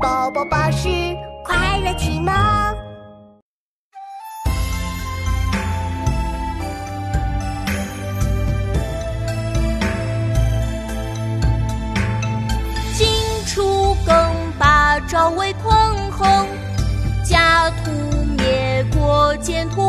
宝宝巴士快乐启蒙。晋楚更霸，赵魏匡衡，家徒灭国，建托。